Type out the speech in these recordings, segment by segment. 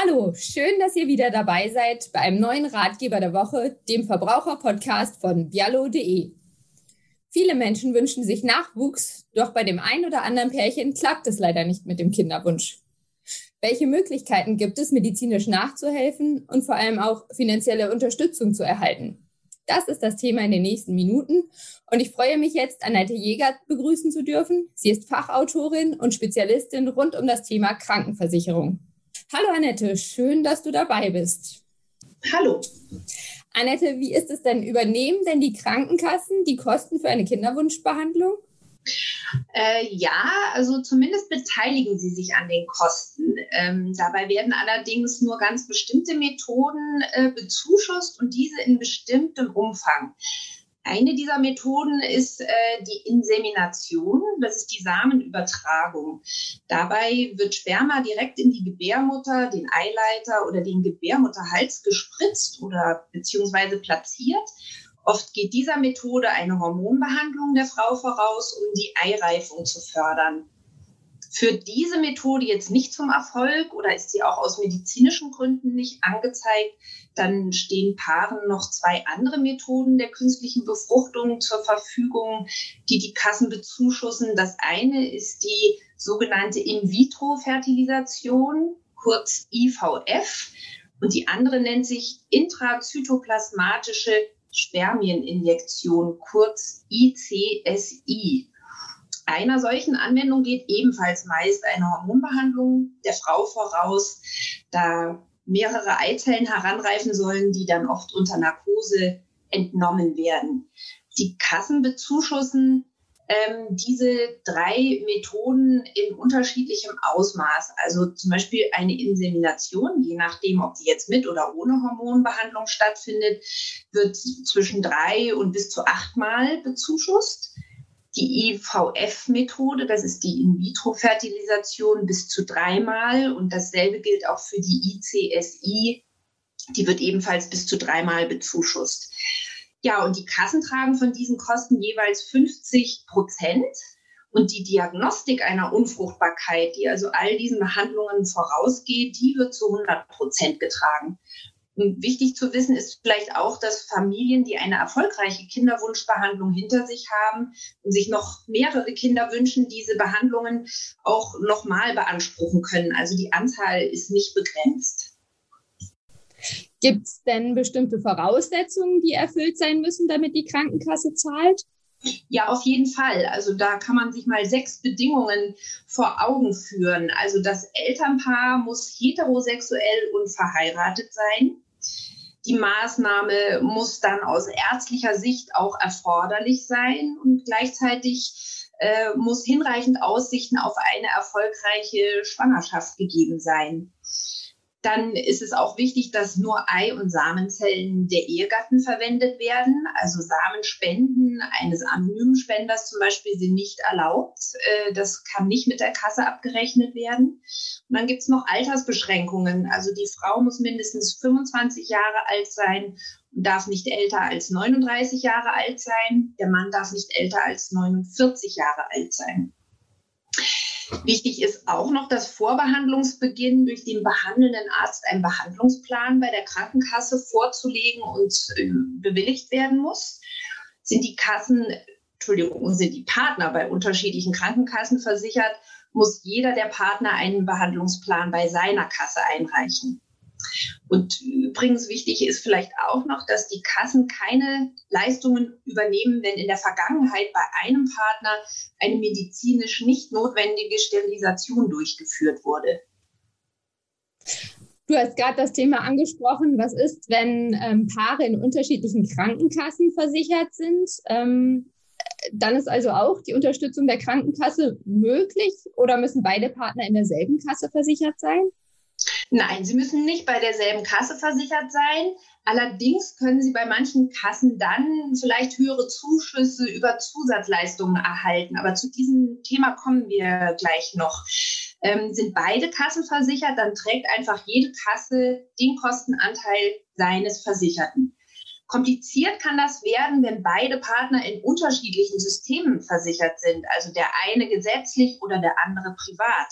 Hallo, schön, dass ihr wieder dabei seid bei einem neuen Ratgeber der Woche, dem Verbraucherpodcast von Bialo.de. Viele Menschen wünschen sich Nachwuchs, doch bei dem ein oder anderen Pärchen klappt es leider nicht mit dem Kinderwunsch. Welche Möglichkeiten gibt es, medizinisch nachzuhelfen und vor allem auch finanzielle Unterstützung zu erhalten? Das ist das Thema in den nächsten Minuten. Und ich freue mich jetzt, Annette Jäger begrüßen zu dürfen. Sie ist Fachautorin und Spezialistin rund um das Thema Krankenversicherung. Hallo Annette, schön, dass du dabei bist. Hallo. Annette, wie ist es denn? Übernehmen denn die Krankenkassen die Kosten für eine Kinderwunschbehandlung? Äh, ja, also zumindest beteiligen sie sich an den Kosten. Ähm, dabei werden allerdings nur ganz bestimmte Methoden äh, bezuschusst und diese in bestimmtem Umfang. Eine dieser Methoden ist äh, die Insemination, das ist die Samenübertragung. Dabei wird Sperma direkt in die Gebärmutter, den Eileiter oder den Gebärmutterhals gespritzt oder beziehungsweise platziert Oft geht dieser Methode eine Hormonbehandlung der Frau voraus, um die Eireifung zu fördern. Führt diese Methode jetzt nicht zum Erfolg oder ist sie auch aus medizinischen Gründen nicht angezeigt, dann stehen Paaren noch zwei andere Methoden der künstlichen Befruchtung zur Verfügung, die die Kassen bezuschussen. Das eine ist die sogenannte In-vitro-Fertilisation, kurz IVF, und die andere nennt sich intrazytoplasmatische Spermieninjektion, kurz ICSI. Einer solchen Anwendung geht ebenfalls meist eine Hormonbehandlung der Frau voraus, da mehrere Eizellen heranreifen sollen, die dann oft unter Narkose entnommen werden. Die Kassen bezuschussen ähm, diese drei Methoden in unterschiedlichem Ausmaß. Also zum Beispiel eine Insemination, je nachdem, ob die jetzt mit oder ohne Hormonbehandlung stattfindet, wird zwischen drei und bis zu achtmal bezuschusst. Die IVF-Methode, das ist die In-vitro-Fertilisation, bis zu dreimal. Und dasselbe gilt auch für die ICSI. Die wird ebenfalls bis zu dreimal bezuschusst. Ja, und die Kassen tragen von diesen Kosten jeweils 50 Prozent. Und die Diagnostik einer Unfruchtbarkeit, die also all diesen Behandlungen vorausgeht, die wird zu 100 Prozent getragen. Wichtig zu wissen ist vielleicht auch, dass Familien, die eine erfolgreiche Kinderwunschbehandlung hinter sich haben und sich noch mehrere Kinder wünschen, diese Behandlungen auch nochmal beanspruchen können. Also die Anzahl ist nicht begrenzt. Gibt es denn bestimmte Voraussetzungen, die erfüllt sein müssen, damit die Krankenkasse zahlt? Ja, auf jeden Fall. Also da kann man sich mal sechs Bedingungen vor Augen führen. Also das Elternpaar muss heterosexuell und verheiratet sein. Die Maßnahme muss dann aus ärztlicher Sicht auch erforderlich sein und gleichzeitig äh, muss hinreichend Aussichten auf eine erfolgreiche Schwangerschaft gegeben sein. Dann ist es auch wichtig, dass nur Ei- und Samenzellen der Ehegatten verwendet werden. Also Samenspenden eines anonymen Spenders zum Beispiel sind nicht erlaubt. Äh, das kann nicht mit der Kasse abgerechnet werden. Und dann gibt es noch Altersbeschränkungen. Also die Frau muss mindestens 25 Jahre alt sein und darf nicht älter als 39 Jahre alt sein. Der Mann darf nicht älter als 49 Jahre alt sein. Wichtig ist auch noch, dass vor Behandlungsbeginn durch den behandelnden Arzt ein Behandlungsplan bei der Krankenkasse vorzulegen und äh, bewilligt werden muss. Sind die Kassen, Entschuldigung, sind die Partner bei unterschiedlichen Krankenkassen versichert, muss jeder der Partner einen Behandlungsplan bei seiner Kasse einreichen. Und übrigens wichtig ist vielleicht auch noch, dass die Kassen keine Leistungen übernehmen, wenn in der Vergangenheit bei einem Partner eine medizinisch nicht notwendige Sterilisation durchgeführt wurde. Du hast gerade das Thema angesprochen. Was ist, wenn ähm, Paare in unterschiedlichen Krankenkassen versichert sind? Ähm, dann ist also auch die Unterstützung der Krankenkasse möglich oder müssen beide Partner in derselben Kasse versichert sein? Nein, Sie müssen nicht bei derselben Kasse versichert sein. Allerdings können Sie bei manchen Kassen dann vielleicht höhere Zuschüsse über Zusatzleistungen erhalten. Aber zu diesem Thema kommen wir gleich noch. Ähm, sind beide Kassen versichert, dann trägt einfach jede Kasse den Kostenanteil seines Versicherten. Kompliziert kann das werden, wenn beide Partner in unterschiedlichen Systemen versichert sind, also der eine gesetzlich oder der andere privat.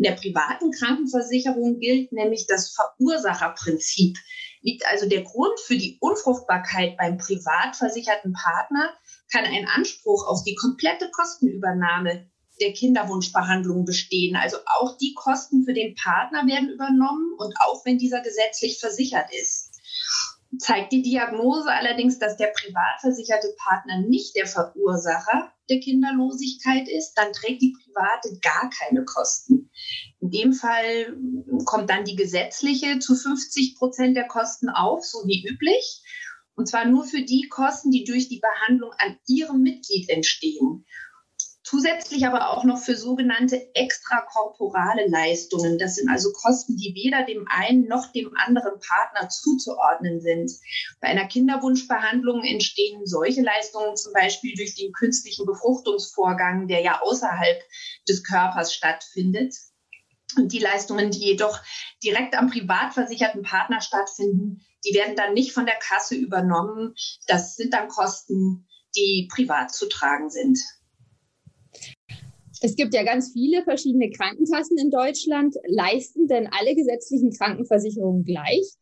In der privaten Krankenversicherung gilt nämlich das Verursacherprinzip. Liegt also der Grund für die Unfruchtbarkeit beim privat versicherten Partner, kann ein Anspruch auf die komplette Kostenübernahme der Kinderwunschbehandlung bestehen. Also auch die Kosten für den Partner werden übernommen und auch wenn dieser gesetzlich versichert ist. Zeigt die Diagnose allerdings, dass der privat versicherte Partner nicht der Verursacher der Kinderlosigkeit ist, dann trägt die private gar keine Kosten. In dem Fall kommt dann die gesetzliche zu 50 Prozent der Kosten auf, so wie üblich. Und zwar nur für die Kosten, die durch die Behandlung an ihrem Mitglied entstehen. Zusätzlich aber auch noch für sogenannte extrakorporale Leistungen. Das sind also Kosten, die weder dem einen noch dem anderen Partner zuzuordnen sind. Bei einer Kinderwunschbehandlung entstehen solche Leistungen zum Beispiel durch den künstlichen Befruchtungsvorgang, der ja außerhalb des Körpers stattfindet. Und die Leistungen, die jedoch direkt am privat versicherten Partner stattfinden, die werden dann nicht von der Kasse übernommen. Das sind dann Kosten, die privat zu tragen sind. Es gibt ja ganz viele verschiedene Krankenkassen in Deutschland. Leisten denn alle gesetzlichen Krankenversicherungen gleich?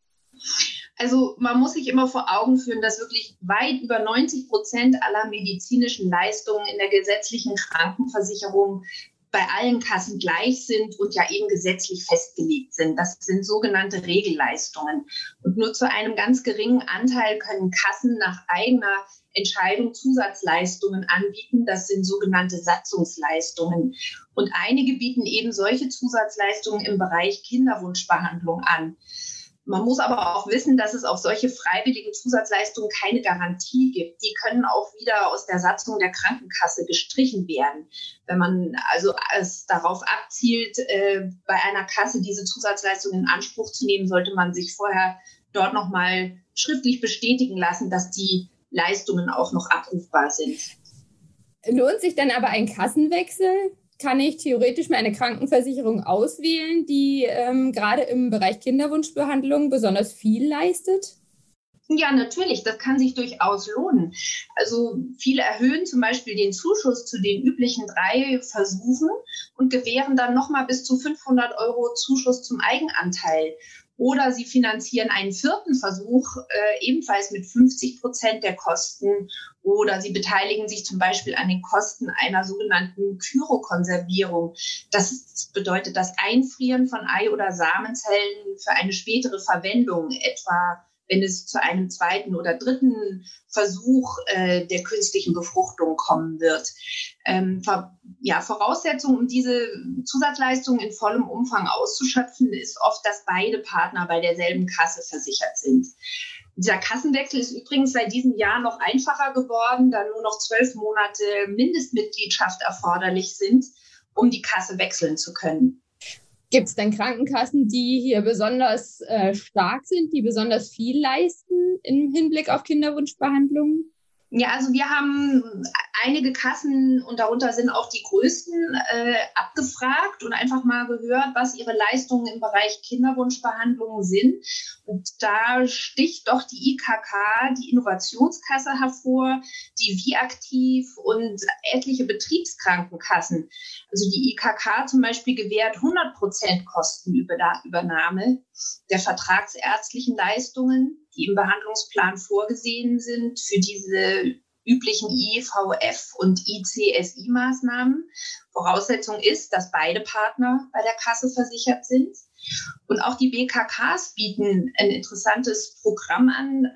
Also man muss sich immer vor Augen führen, dass wirklich weit über 90 Prozent aller medizinischen Leistungen in der gesetzlichen Krankenversicherung bei allen Kassen gleich sind und ja eben gesetzlich festgelegt sind. Das sind sogenannte Regelleistungen. Und nur zu einem ganz geringen Anteil können Kassen nach eigener Entscheidung Zusatzleistungen anbieten. Das sind sogenannte Satzungsleistungen. Und einige bieten eben solche Zusatzleistungen im Bereich Kinderwunschbehandlung an. Man muss aber auch wissen, dass es auf solche freiwilligen Zusatzleistungen keine Garantie gibt. Die können auch wieder aus der Satzung der Krankenkasse gestrichen werden. Wenn man also es darauf abzielt, äh, bei einer Kasse diese Zusatzleistung in Anspruch zu nehmen, sollte man sich vorher dort nochmal schriftlich bestätigen lassen, dass die Leistungen auch noch abrufbar sind. Lohnt sich dann aber ein Kassenwechsel? Kann ich theoretisch meine Krankenversicherung auswählen, die ähm, gerade im Bereich Kinderwunschbehandlung besonders viel leistet? Ja, natürlich, das kann sich durchaus lohnen. Also viele erhöhen zum Beispiel den Zuschuss zu den üblichen drei Versuchen und gewähren dann nochmal bis zu 500 Euro Zuschuss zum Eigenanteil. Oder sie finanzieren einen vierten Versuch äh, ebenfalls mit 50 Prozent der Kosten. Oder sie beteiligen sich zum Beispiel an den Kosten einer sogenannten Kyrokonservierung. Das bedeutet das Einfrieren von Ei- oder Samenzellen für eine spätere Verwendung, etwa wenn es zu einem zweiten oder dritten Versuch äh, der künstlichen Befruchtung kommen wird. Ähm, ja, Voraussetzung, um diese Zusatzleistungen in vollem Umfang auszuschöpfen, ist oft, dass beide Partner bei derselben Kasse versichert sind. Dieser Kassenwechsel ist übrigens seit diesem Jahr noch einfacher geworden, da nur noch zwölf Monate Mindestmitgliedschaft erforderlich sind, um die Kasse wechseln zu können. Gibt es denn Krankenkassen, die hier besonders äh, stark sind, die besonders viel leisten im Hinblick auf Kinderwunschbehandlungen? Ja, also wir haben einige Kassen und darunter sind auch die größten äh, abgefragt und einfach mal gehört, was ihre Leistungen im Bereich Kinderwunschbehandlungen sind. Und da sticht doch die IKK, die Innovationskasse hervor, die Viaktiv und etliche Betriebskrankenkassen. Also die IKK zum Beispiel gewährt 100 Prozent Kostenübernahme der vertragsärztlichen Leistungen die im Behandlungsplan vorgesehen sind für diese üblichen IVF und ICSI-Maßnahmen. Voraussetzung ist, dass beide Partner bei der Kasse versichert sind. Und auch die BKKs bieten ein interessantes Programm an.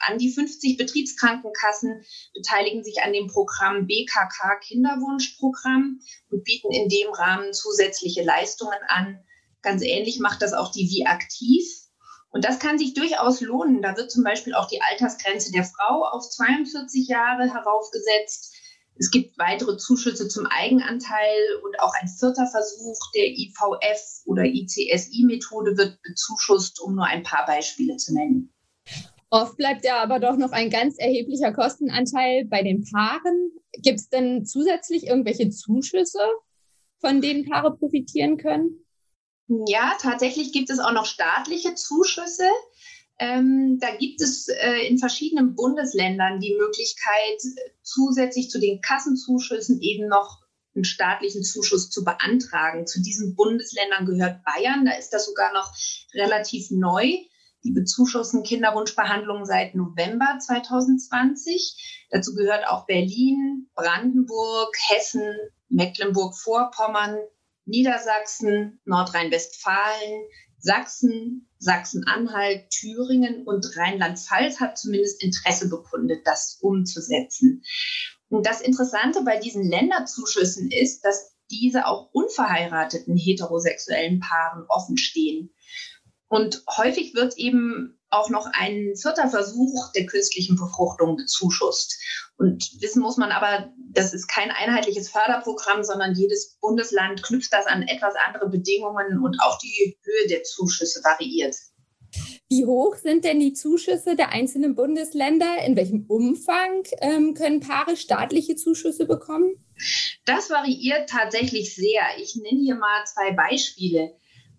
An die 50 Betriebskrankenkassen beteiligen sich an dem Programm BKK Kinderwunschprogramm und bieten in dem Rahmen zusätzliche Leistungen an. Ganz ähnlich macht das auch die Wie Aktiv. Und das kann sich durchaus lohnen. Da wird zum Beispiel auch die Altersgrenze der Frau auf 42 Jahre heraufgesetzt. Es gibt weitere Zuschüsse zum Eigenanteil und auch ein vierter Versuch der IVF oder ICSI-Methode wird bezuschusst, um nur ein paar Beispiele zu nennen. Oft bleibt ja aber doch noch ein ganz erheblicher Kostenanteil bei den Paaren. Gibt es denn zusätzlich irgendwelche Zuschüsse, von denen Paare profitieren können? Ja, tatsächlich gibt es auch noch staatliche Zuschüsse. Ähm, da gibt es äh, in verschiedenen Bundesländern die Möglichkeit, zusätzlich zu den Kassenzuschüssen eben noch einen staatlichen Zuschuss zu beantragen. Zu diesen Bundesländern gehört Bayern. Da ist das sogar noch relativ neu. Die bezuschussen Kinderwunschbehandlungen seit November 2020. Dazu gehört auch Berlin, Brandenburg, Hessen, Mecklenburg-Vorpommern, Niedersachsen, Nordrhein-Westfalen, Sachsen, Sachsen-Anhalt, Thüringen und Rheinland-Pfalz hat zumindest Interesse bekundet, das umzusetzen. Und das Interessante bei diesen Länderzuschüssen ist, dass diese auch unverheirateten heterosexuellen Paaren offen stehen. Und häufig wird eben auch noch ein vierter Versuch der künstlichen Befruchtung bezuschusst. Und wissen muss man aber, das ist kein einheitliches Förderprogramm, sondern jedes Bundesland knüpft das an etwas andere Bedingungen und auch die Höhe der Zuschüsse variiert. Wie hoch sind denn die Zuschüsse der einzelnen Bundesländer? In welchem Umfang ähm, können Paare staatliche Zuschüsse bekommen? Das variiert tatsächlich sehr. Ich nenne hier mal zwei Beispiele.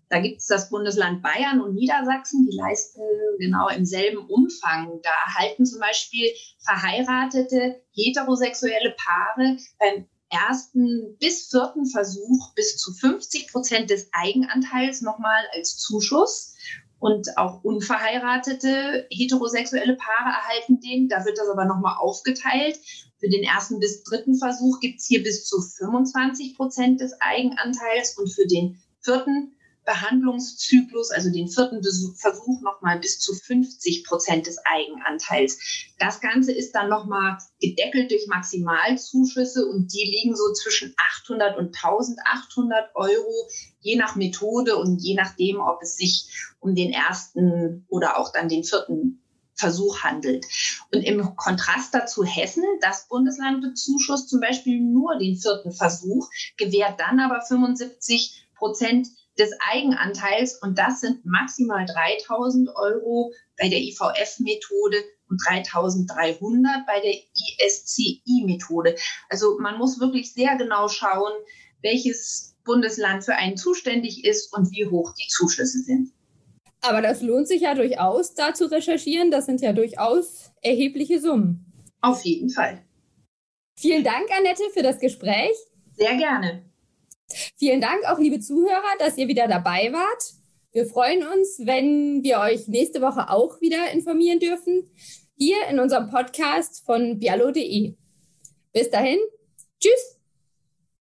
Da gibt es das Bundesland Bayern und Niedersachsen, die leisten genau im selben Umfang. Da erhalten zum Beispiel verheiratete heterosexuelle Paare beim ersten bis vierten Versuch bis zu 50 Prozent des Eigenanteils nochmal als Zuschuss. Und auch unverheiratete heterosexuelle Paare erhalten den. Da wird das aber nochmal aufgeteilt. Für den ersten bis dritten Versuch gibt es hier bis zu 25 Prozent des Eigenanteils und für den vierten Behandlungszyklus, also den vierten Versuch, nochmal bis zu 50 Prozent des Eigenanteils. Das Ganze ist dann nochmal gedeckelt durch Maximalzuschüsse und die liegen so zwischen 800 und 1800 Euro, je nach Methode und je nachdem, ob es sich um den ersten oder auch dann den vierten Versuch handelt. Und im Kontrast dazu Hessen, das Bundesland bezuschusst zum Beispiel nur den vierten Versuch, gewährt dann aber 75 Prozent des Eigenanteils und das sind maximal 3000 Euro bei der IVF-Methode und 3300 bei der ISCI-Methode. Also man muss wirklich sehr genau schauen, welches Bundesland für einen zuständig ist und wie hoch die Zuschüsse sind. Aber das lohnt sich ja durchaus, da zu recherchieren. Das sind ja durchaus erhebliche Summen. Auf jeden Fall. Vielen Dank, Annette, für das Gespräch. Sehr gerne. Vielen Dank auch, liebe Zuhörer, dass ihr wieder dabei wart. Wir freuen uns, wenn wir euch nächste Woche auch wieder informieren dürfen, hier in unserem Podcast von bialo.de. Bis dahin, tschüss.